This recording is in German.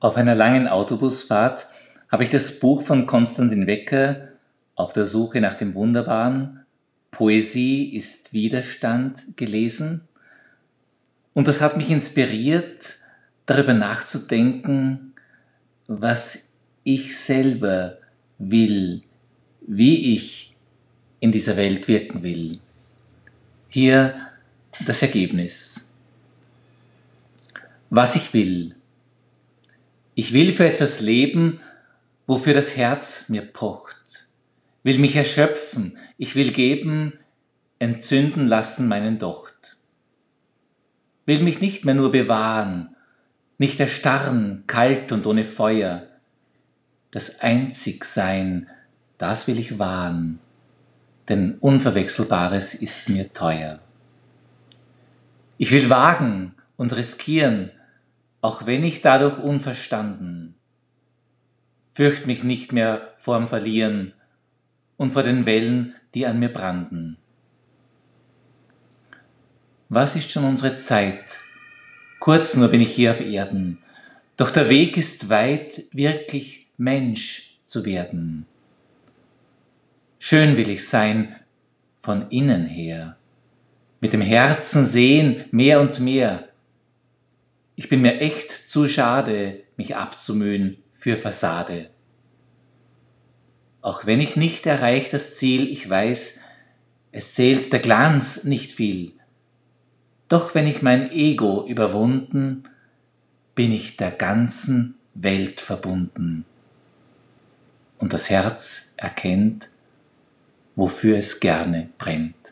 Auf einer langen Autobusfahrt habe ich das Buch von Konstantin Wecker Auf der Suche nach dem Wunderbaren Poesie ist Widerstand gelesen und das hat mich inspiriert, darüber nachzudenken, was ich selber will, wie ich in dieser Welt wirken will. Hier das Ergebnis. Was ich will. Ich will für etwas leben, wofür das Herz mir pocht, will mich erschöpfen, ich will geben, entzünden lassen meinen Docht, will mich nicht mehr nur bewahren, nicht erstarren, kalt und ohne Feuer, das Einzigsein, das will ich wahren, denn Unverwechselbares ist mir teuer. Ich will wagen und riskieren, auch wenn ich dadurch unverstanden. Fürcht mich nicht mehr vorm Verlieren und vor den Wellen, die an mir branden. Was ist schon unsere Zeit? Kurz nur bin ich hier auf Erden, doch der Weg ist weit, wirklich Mensch zu werden. Schön will ich sein von innen her, mit dem Herzen sehen mehr und mehr, ich bin mir echt zu schade, mich abzumühen für Fassade. Auch wenn ich nicht erreich das Ziel, ich weiß, es zählt der Glanz nicht viel. Doch wenn ich mein Ego überwunden, bin ich der ganzen Welt verbunden. Und das Herz erkennt, wofür es gerne brennt.